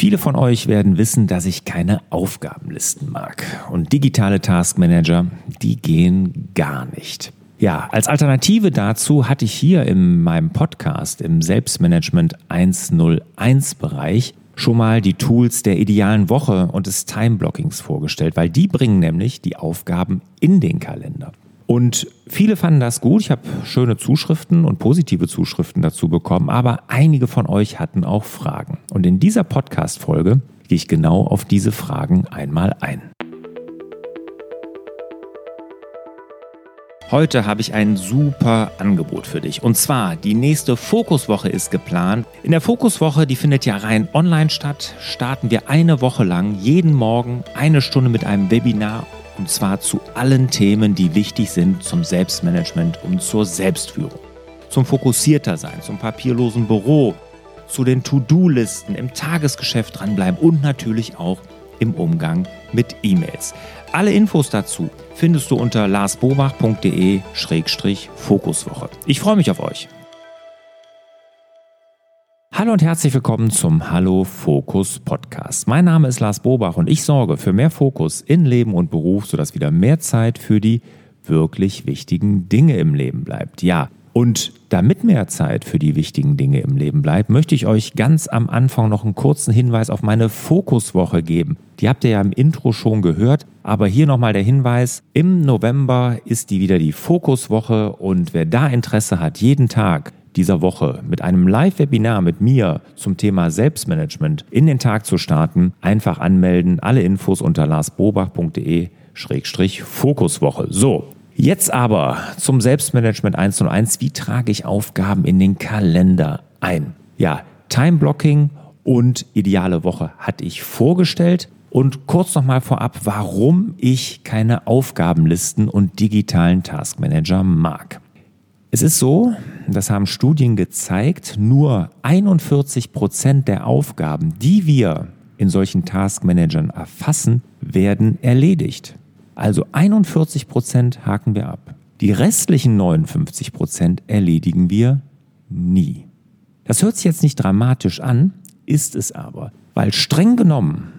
Viele von euch werden wissen, dass ich keine Aufgabenlisten mag. Und digitale Taskmanager, die gehen gar nicht. Ja, als Alternative dazu hatte ich hier in meinem Podcast im Selbstmanagement 101 Bereich schon mal die Tools der idealen Woche und des Timeblockings vorgestellt, weil die bringen nämlich die Aufgaben in den Kalender. Und viele fanden das gut. Ich habe schöne Zuschriften und positive Zuschriften dazu bekommen, aber einige von euch hatten auch Fragen. Und in dieser Podcast-Folge gehe ich genau auf diese Fragen einmal ein. Heute habe ich ein super Angebot für dich. Und zwar, die nächste Fokuswoche ist geplant. In der Fokuswoche, die findet ja rein online statt, starten wir eine Woche lang jeden Morgen eine Stunde mit einem Webinar und zwar zu allen Themen, die wichtig sind zum Selbstmanagement und zur Selbstführung. Zum fokussierter sein, zum papierlosen Büro, zu den To-Do-Listen im Tagesgeschäft dranbleiben und natürlich auch im Umgang mit E-Mails. Alle Infos dazu findest du unter larsbobach.de-fokuswoche. Ich freue mich auf euch. Hallo und herzlich willkommen zum Hallo Fokus Podcast. Mein Name ist Lars Bobach und ich sorge für mehr Fokus in Leben und Beruf, sodass wieder mehr Zeit für die wirklich wichtigen Dinge im Leben bleibt. Ja, und damit mehr Zeit für die wichtigen Dinge im Leben bleibt, möchte ich euch ganz am Anfang noch einen kurzen Hinweis auf meine Fokuswoche geben. Die habt ihr ja im Intro schon gehört, aber hier nochmal der Hinweis, im November ist die wieder die Fokuswoche und wer da Interesse hat, jeden Tag dieser Woche mit einem Live-Webinar mit mir zum Thema Selbstmanagement in den Tag zu starten, einfach anmelden. Alle Infos unter larsbobach.de-fokuswoche. So, jetzt aber zum Selbstmanagement 101. Wie trage ich Aufgaben in den Kalender ein? Ja, Time-Blocking und ideale Woche hatte ich vorgestellt. Und kurz nochmal vorab, warum ich keine Aufgabenlisten und digitalen Taskmanager mag. Es ist so, das haben Studien gezeigt, nur 41 Prozent der Aufgaben, die wir in solchen Taskmanagern erfassen, werden erledigt. Also 41 Prozent haken wir ab. Die restlichen 59 Prozent erledigen wir nie. Das hört sich jetzt nicht dramatisch an, ist es aber, weil streng genommen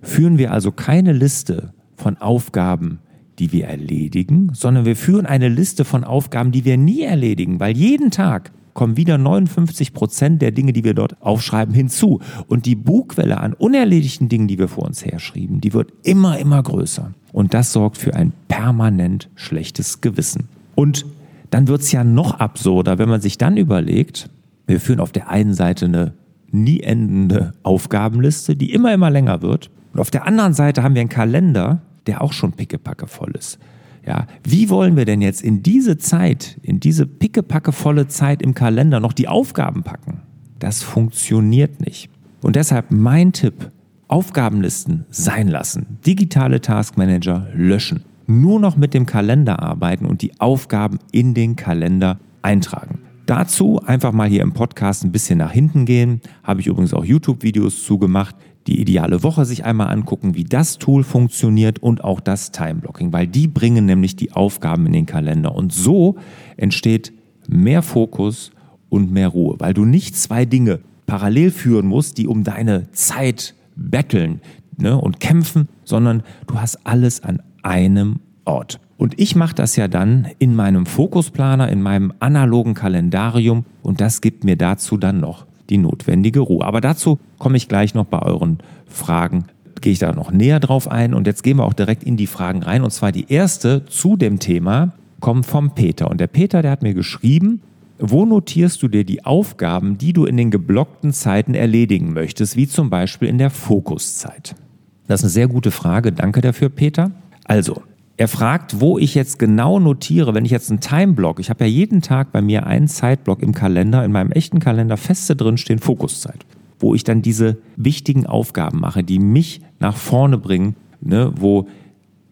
führen wir also keine Liste von Aufgaben, die wir erledigen, sondern wir führen eine Liste von Aufgaben, die wir nie erledigen, weil jeden Tag kommen wieder 59 Prozent der Dinge, die wir dort aufschreiben, hinzu. Und die Bugwelle an unerledigten Dingen, die wir vor uns herschrieben, die wird immer, immer größer. Und das sorgt für ein permanent schlechtes Gewissen. Und dann wird es ja noch absurder, wenn man sich dann überlegt, wir führen auf der einen Seite eine nie endende Aufgabenliste, die immer, immer länger wird. Und auf der anderen Seite haben wir einen Kalender, der auch schon pickepacke voll ist. Ja, wie wollen wir denn jetzt in diese Zeit, in diese pickepacke volle Zeit im Kalender noch die Aufgaben packen? Das funktioniert nicht. Und deshalb mein Tipp, Aufgabenlisten sein lassen, digitale Taskmanager löschen, nur noch mit dem Kalender arbeiten und die Aufgaben in den Kalender eintragen. Dazu einfach mal hier im Podcast ein bisschen nach hinten gehen. Habe ich übrigens auch YouTube-Videos zugemacht die ideale Woche sich einmal angucken, wie das Tool funktioniert und auch das Time-Blocking, weil die bringen nämlich die Aufgaben in den Kalender. Und so entsteht mehr Fokus und mehr Ruhe, weil du nicht zwei Dinge parallel führen musst, die um deine Zeit betteln ne, und kämpfen, sondern du hast alles an einem Ort. Und ich mache das ja dann in meinem Fokusplaner, in meinem analogen Kalendarium und das gibt mir dazu dann noch die notwendige Ruhe. Aber dazu komme ich gleich noch bei euren Fragen. Gehe ich da noch näher drauf ein. Und jetzt gehen wir auch direkt in die Fragen rein. Und zwar die erste zu dem Thema kommt vom Peter. Und der Peter, der hat mir geschrieben, wo notierst du dir die Aufgaben, die du in den geblockten Zeiten erledigen möchtest, wie zum Beispiel in der Fokuszeit? Das ist eine sehr gute Frage. Danke dafür, Peter. Also, er fragt, wo ich jetzt genau notiere, wenn ich jetzt einen Timeblock, ich habe ja jeden Tag bei mir einen Zeitblock im Kalender, in meinem echten Kalender feste drinstehen, Fokuszeit, wo ich dann diese wichtigen Aufgaben mache, die mich nach vorne bringen, ne, wo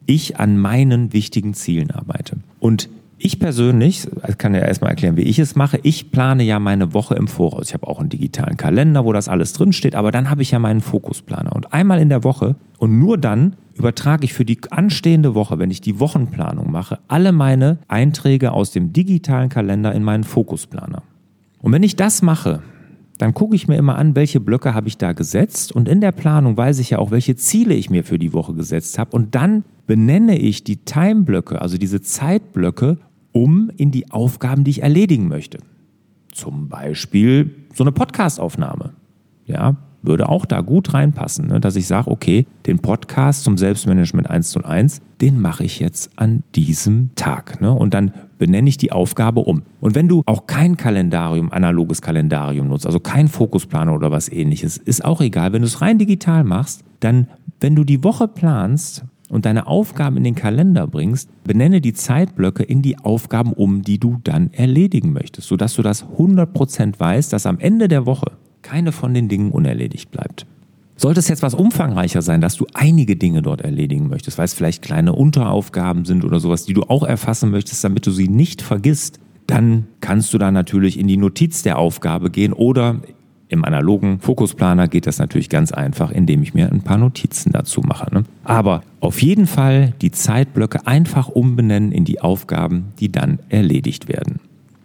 ich an meinen wichtigen Zielen arbeite. Und ich persönlich, ich kann ja erstmal erklären, wie ich es mache. Ich plane ja meine Woche im Voraus. Ich habe auch einen digitalen Kalender, wo das alles drinsteht, aber dann habe ich ja meinen Fokusplaner. Und einmal in der Woche und nur dann übertrage ich für die anstehende Woche, wenn ich die Wochenplanung mache, alle meine Einträge aus dem digitalen Kalender in meinen Fokusplaner. Und wenn ich das mache, dann gucke ich mir immer an, welche Blöcke habe ich da gesetzt und in der Planung weiß ich ja auch, welche Ziele ich mir für die Woche gesetzt habe und dann benenne ich die Time-Blöcke, also diese Zeitblöcke, um in die Aufgaben, die ich erledigen möchte. Zum Beispiel so eine Podcastaufnahme. Ja, würde auch da gut reinpassen, ne? dass ich sage, okay, den Podcast zum Selbstmanagement 101, den mache ich jetzt an diesem Tag. Ne? Und dann benenne ich die Aufgabe um. Und wenn du auch kein Kalendarium, analoges Kalendarium nutzt, also kein Fokusplaner oder was ähnliches, ist auch egal. Wenn du es rein digital machst, dann, wenn du die Woche planst, und deine Aufgaben in den Kalender bringst, benenne die Zeitblöcke in die Aufgaben um, die du dann erledigen möchtest, sodass du das 100% weißt, dass am Ende der Woche keine von den Dingen unerledigt bleibt. Sollte es jetzt was umfangreicher sein, dass du einige Dinge dort erledigen möchtest, weil es vielleicht kleine Unteraufgaben sind oder sowas, die du auch erfassen möchtest, damit du sie nicht vergisst, dann kannst du da natürlich in die Notiz der Aufgabe gehen oder im analogen Fokusplaner geht das natürlich ganz einfach, indem ich mir ein paar Notizen dazu mache. Ne? Aber auf jeden Fall die Zeitblöcke einfach umbenennen in die Aufgaben, die dann erledigt werden.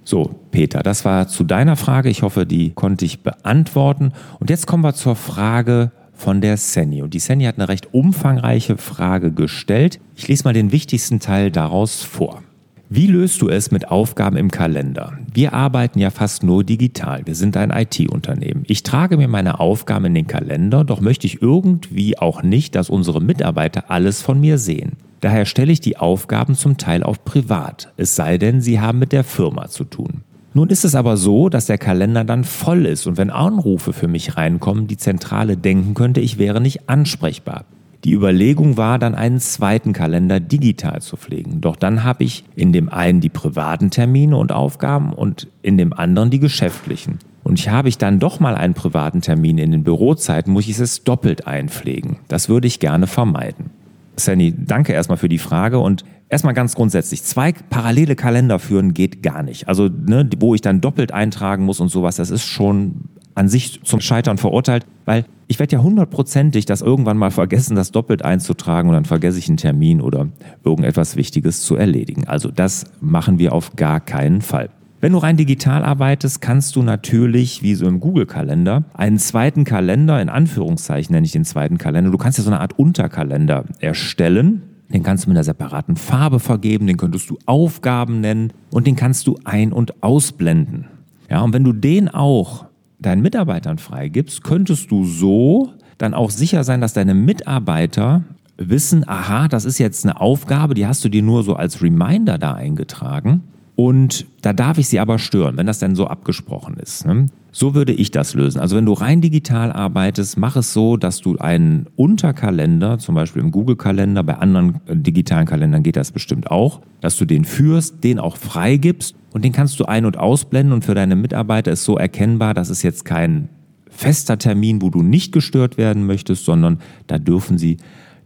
So, Peter, das war zu deiner Frage. Ich hoffe, die konnte ich beantworten. Und jetzt kommen wir zur Frage von der Senny. Und die Senny hat eine recht umfangreiche Frage gestellt. Ich lese mal den wichtigsten Teil daraus vor. Wie löst du es mit Aufgaben im Kalender? Wir arbeiten ja fast nur digital. Wir sind ein IT-Unternehmen. Ich trage mir meine Aufgaben in den Kalender, doch möchte ich irgendwie auch nicht, dass unsere Mitarbeiter alles von mir sehen. Daher stelle ich die Aufgaben zum Teil auf privat, es sei denn, sie haben mit der Firma zu tun. Nun ist es aber so, dass der Kalender dann voll ist und wenn Anrufe für mich reinkommen, die Zentrale denken könnte, ich wäre nicht ansprechbar. Die Überlegung war dann einen zweiten Kalender digital zu pflegen. Doch dann habe ich in dem einen die privaten Termine und Aufgaben und in dem anderen die geschäftlichen. Und habe ich dann doch mal einen privaten Termin in den Bürozeiten, muss ich es doppelt einpflegen. Das würde ich gerne vermeiden. Sandy, danke erstmal für die Frage und erstmal ganz grundsätzlich, zwei parallele Kalender führen geht gar nicht. Also, ne, wo ich dann doppelt eintragen muss und sowas, das ist schon an sich zum Scheitern verurteilt, weil ich werde ja hundertprozentig das irgendwann mal vergessen, das doppelt einzutragen und dann vergesse ich einen Termin oder irgendetwas Wichtiges zu erledigen. Also das machen wir auf gar keinen Fall. Wenn du rein digital arbeitest, kannst du natürlich, wie so im Google-Kalender, einen zweiten Kalender, in Anführungszeichen nenne ich den zweiten Kalender, du kannst ja so eine Art Unterkalender erstellen. Den kannst du mit einer separaten Farbe vergeben, den könntest du Aufgaben nennen und den kannst du ein- und ausblenden. Ja, und wenn du den auch deinen Mitarbeitern freigibst, könntest du so dann auch sicher sein, dass deine Mitarbeiter wissen, aha, das ist jetzt eine Aufgabe, die hast du dir nur so als Reminder da eingetragen. Und da darf ich sie aber stören, wenn das denn so abgesprochen ist. Ne? So würde ich das lösen. Also wenn du rein digital arbeitest, mach es so, dass du einen Unterkalender, zum Beispiel im Google-Kalender, bei anderen äh, digitalen Kalendern geht das bestimmt auch, dass du den führst, den auch freigibst und den kannst du ein- und ausblenden und für deine Mitarbeiter ist so erkennbar, dass es jetzt kein fester Termin, wo du nicht gestört werden möchtest, sondern da dürfen sie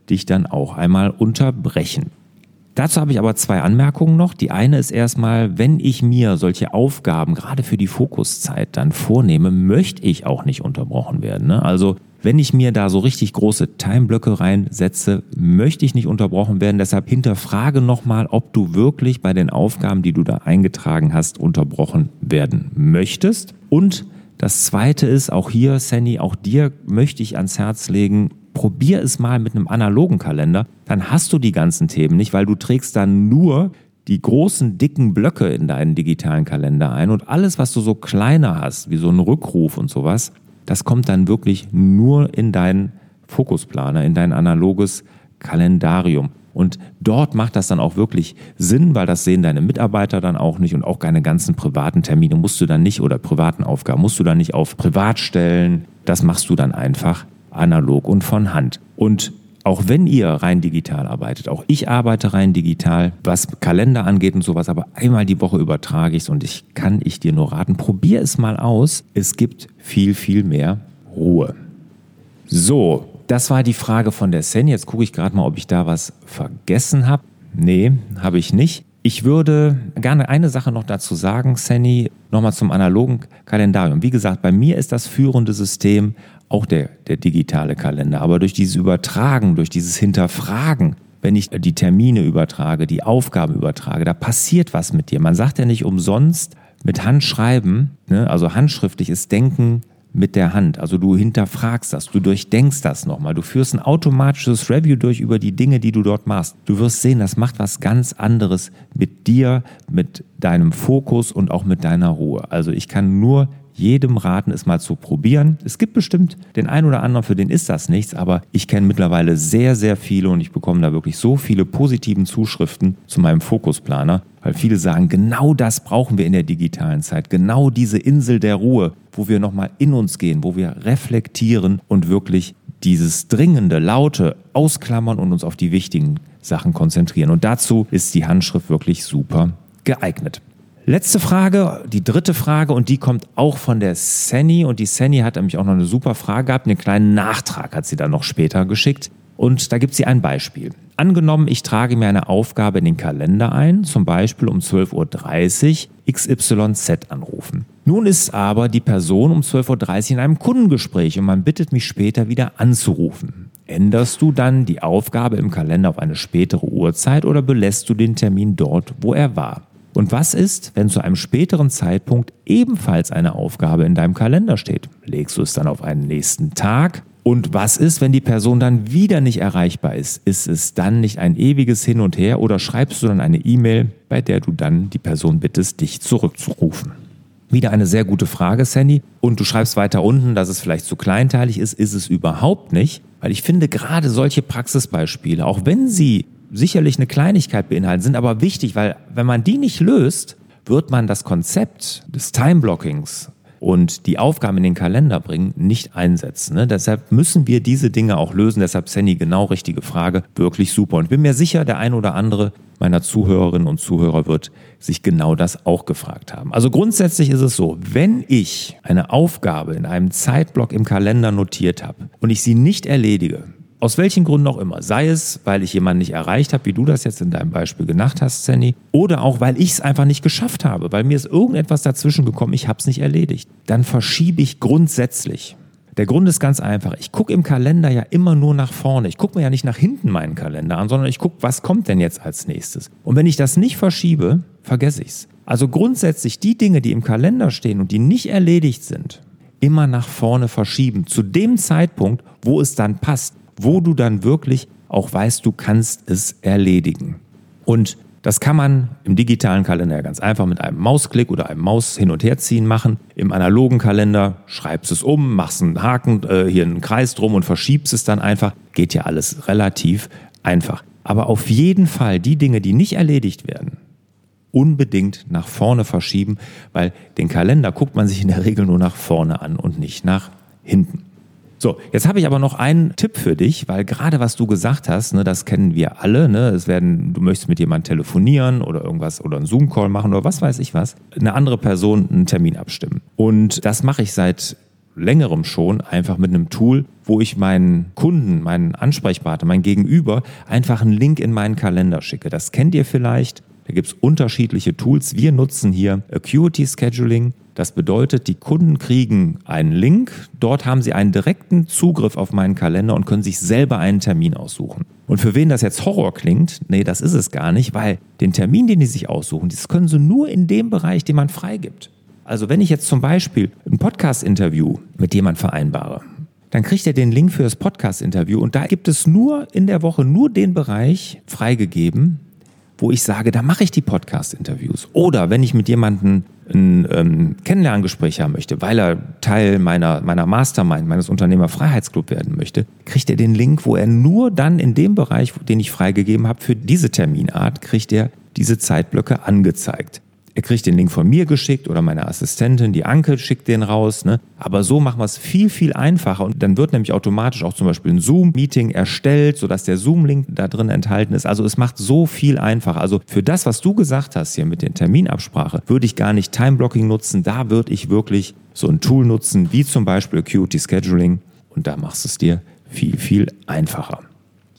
dich dann auch einmal unterbrechen. Dazu habe ich aber zwei Anmerkungen noch. Die eine ist erstmal, wenn ich mir solche Aufgaben gerade für die Fokuszeit dann vornehme, möchte ich auch nicht unterbrochen werden. Ne? Also wenn ich mir da so richtig große Timeblöcke reinsetze, möchte ich nicht unterbrochen werden. Deshalb hinterfrage nochmal, ob du wirklich bei den Aufgaben, die du da eingetragen hast, unterbrochen werden möchtest. Und das Zweite ist, auch hier, Sandy, auch dir möchte ich ans Herz legen, probier es mal mit einem analogen Kalender, dann hast du die ganzen Themen nicht, weil du trägst dann nur die großen, dicken Blöcke in deinen digitalen Kalender ein und alles, was du so kleiner hast, wie so ein Rückruf und sowas, das kommt dann wirklich nur in deinen Fokusplaner, in dein analoges Kalendarium. Und dort macht das dann auch wirklich Sinn, weil das sehen deine Mitarbeiter dann auch nicht und auch deine ganzen privaten Termine musst du dann nicht oder privaten Aufgaben musst du dann nicht auf privat stellen. Das machst du dann einfach analog und von Hand. Und auch wenn ihr rein digital arbeitet, auch ich arbeite rein digital, was Kalender angeht und sowas, aber einmal die Woche übertrage ich es und ich kann ich dir nur raten, probier es mal aus. Es gibt viel, viel mehr Ruhe. So, das war die Frage von der Sen. Jetzt gucke ich gerade mal, ob ich da was vergessen habe. Nee, habe ich nicht. Ich würde gerne eine Sache noch dazu sagen, Sandy, nochmal zum analogen Kalendarium. Wie gesagt, bei mir ist das führende System auch der, der digitale Kalender. Aber durch dieses Übertragen, durch dieses Hinterfragen, wenn ich die Termine übertrage, die Aufgaben übertrage, da passiert was mit dir. Man sagt ja nicht umsonst mit Handschreiben, ne, also handschriftlich ist Denken mit der Hand. Also du hinterfragst das, du durchdenkst das nochmal, du führst ein automatisches Review durch über die Dinge, die du dort machst. Du wirst sehen, das macht was ganz anderes mit dir, mit deinem Fokus und auch mit deiner Ruhe. Also ich kann nur jedem raten, es mal zu probieren. Es gibt bestimmt den einen oder anderen, für den ist das nichts, aber ich kenne mittlerweile sehr, sehr viele und ich bekomme da wirklich so viele positiven Zuschriften zu meinem Fokusplaner, weil viele sagen, genau das brauchen wir in der digitalen Zeit, genau diese Insel der Ruhe, wo wir nochmal in uns gehen, wo wir reflektieren und wirklich dieses dringende, laute ausklammern und uns auf die wichtigen Sachen konzentrieren. Und dazu ist die Handschrift wirklich super geeignet. Letzte Frage, die dritte Frage und die kommt auch von der Sanny und die Sanny hat nämlich auch noch eine super Frage gehabt, einen kleinen Nachtrag hat sie dann noch später geschickt und da gibt sie ein Beispiel. Angenommen, ich trage mir eine Aufgabe in den Kalender ein, zum Beispiel um 12.30 Uhr XYZ anrufen. Nun ist aber die Person um 12.30 Uhr in einem Kundengespräch und man bittet mich später wieder anzurufen. Änderst du dann die Aufgabe im Kalender auf eine spätere Uhrzeit oder belässt du den Termin dort, wo er war? Und was ist, wenn zu einem späteren Zeitpunkt ebenfalls eine Aufgabe in deinem Kalender steht? Legst du es dann auf einen nächsten Tag? Und was ist, wenn die Person dann wieder nicht erreichbar ist? Ist es dann nicht ein ewiges Hin und Her oder schreibst du dann eine E-Mail, bei der du dann die Person bittest, dich zurückzurufen? Wieder eine sehr gute Frage, Sandy. Und du schreibst weiter unten, dass es vielleicht zu kleinteilig ist. Ist es überhaupt nicht? Weil ich finde gerade solche Praxisbeispiele, auch wenn sie sicherlich eine Kleinigkeit beinhalten, sind aber wichtig, weil wenn man die nicht löst, wird man das Konzept des Timeblockings und die Aufgaben in den Kalender bringen, nicht einsetzen. Ne? Deshalb müssen wir diese Dinge auch lösen. Deshalb, Sandy, genau richtige Frage. Wirklich super. Und ich bin mir sicher, der ein oder andere meiner Zuhörerinnen und Zuhörer wird sich genau das auch gefragt haben. Also grundsätzlich ist es so, wenn ich eine Aufgabe in einem Zeitblock im Kalender notiert habe und ich sie nicht erledige, aus welchen Gründen auch immer. Sei es, weil ich jemanden nicht erreicht habe, wie du das jetzt in deinem Beispiel genannt hast, Sandy, oder auch, weil ich es einfach nicht geschafft habe, weil mir ist irgendetwas dazwischen gekommen, ich habe es nicht erledigt. Dann verschiebe ich grundsätzlich. Der Grund ist ganz einfach. Ich gucke im Kalender ja immer nur nach vorne. Ich gucke mir ja nicht nach hinten meinen Kalender an, sondern ich gucke, was kommt denn jetzt als nächstes. Und wenn ich das nicht verschiebe, vergesse ich es. Also grundsätzlich die Dinge, die im Kalender stehen und die nicht erledigt sind, immer nach vorne verschieben. Zu dem Zeitpunkt, wo es dann passt wo du dann wirklich auch weißt, du kannst es erledigen. Und das kann man im digitalen Kalender ganz einfach mit einem Mausklick oder einem Maus hin und her ziehen machen. Im analogen Kalender schreibst es um, machst einen Haken, äh, hier einen Kreis drum und verschiebst es dann einfach. Geht ja alles relativ einfach. Aber auf jeden Fall die Dinge, die nicht erledigt werden, unbedingt nach vorne verschieben, weil den Kalender guckt man sich in der Regel nur nach vorne an und nicht nach hinten. So, jetzt habe ich aber noch einen Tipp für dich, weil gerade was du gesagt hast, ne, das kennen wir alle. Ne, es werden, du möchtest mit jemandem telefonieren oder irgendwas oder einen Zoom-Call machen oder was weiß ich was, eine andere Person einen Termin abstimmen. Und das mache ich seit längerem schon einfach mit einem Tool, wo ich meinen Kunden, meinen Ansprechpartner, mein Gegenüber einfach einen Link in meinen Kalender schicke. Das kennt ihr vielleicht. Da gibt es unterschiedliche Tools. Wir nutzen hier Acuity Scheduling. Das bedeutet, die Kunden kriegen einen Link. Dort haben sie einen direkten Zugriff auf meinen Kalender und können sich selber einen Termin aussuchen. Und für wen das jetzt Horror klingt, nee, das ist es gar nicht, weil den Termin, den die sich aussuchen, das können sie nur in dem Bereich, den man freigibt. Also wenn ich jetzt zum Beispiel ein Podcast-Interview mit jemandem vereinbare, dann kriegt er den Link für das Podcast-Interview und da gibt es nur in der Woche nur den Bereich freigegeben, wo ich sage, da mache ich die Podcast-Interviews. Oder wenn ich mit jemandem ein ähm, Kennenlerngespräch haben möchte, weil er Teil meiner, meiner Mastermind, meines Unternehmerfreiheitsclub werden möchte, kriegt er den Link, wo er nur dann in dem Bereich, den ich freigegeben habe, für diese Terminart, kriegt er diese Zeitblöcke angezeigt er kriegt den Link von mir geschickt oder meine Assistentin, die Anke, schickt den raus. Ne? Aber so machen wir es viel, viel einfacher. Und dann wird nämlich automatisch auch zum Beispiel ein Zoom-Meeting erstellt, sodass der Zoom-Link da drin enthalten ist. Also es macht so viel einfacher. Also für das, was du gesagt hast hier mit der Terminabsprache, würde ich gar nicht Time-Blocking nutzen. Da würde ich wirklich so ein Tool nutzen, wie zum Beispiel Acuity Scheduling. Und da machst du es dir viel, viel einfacher.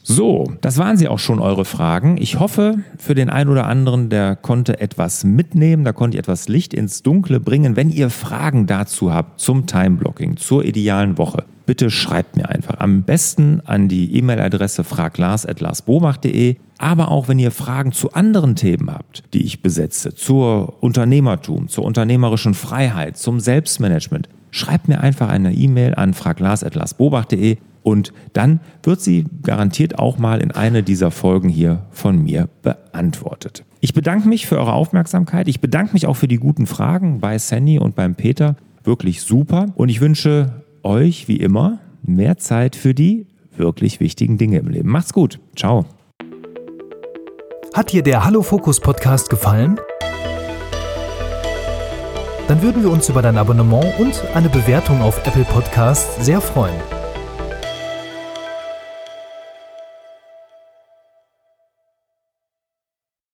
So, das waren sie auch schon, eure Fragen. Ich hoffe, für den einen oder anderen, der konnte etwas mitnehmen, da konnte ich etwas Licht ins Dunkle bringen. Wenn ihr Fragen dazu habt zum Timeblocking, zur idealen Woche, bitte schreibt mir einfach. Am besten an die E-Mail-Adresse fraglars.larsbomach.de. Aber auch wenn ihr Fragen zu anderen Themen habt, die ich besetze, zur Unternehmertum, zur unternehmerischen Freiheit, zum Selbstmanagement, schreibt mir einfach eine E-Mail an fraglars.larsbobach.de und dann wird sie garantiert auch mal in einer dieser Folgen hier von mir beantwortet. Ich bedanke mich für eure Aufmerksamkeit. Ich bedanke mich auch für die guten Fragen bei Sandy und beim Peter. Wirklich super. Und ich wünsche euch wie immer mehr Zeit für die wirklich wichtigen Dinge im Leben. Macht's gut. Ciao. Hat dir der Hallo Fokus Podcast gefallen? Dann würden wir uns über dein Abonnement und eine Bewertung auf Apple Podcasts sehr freuen.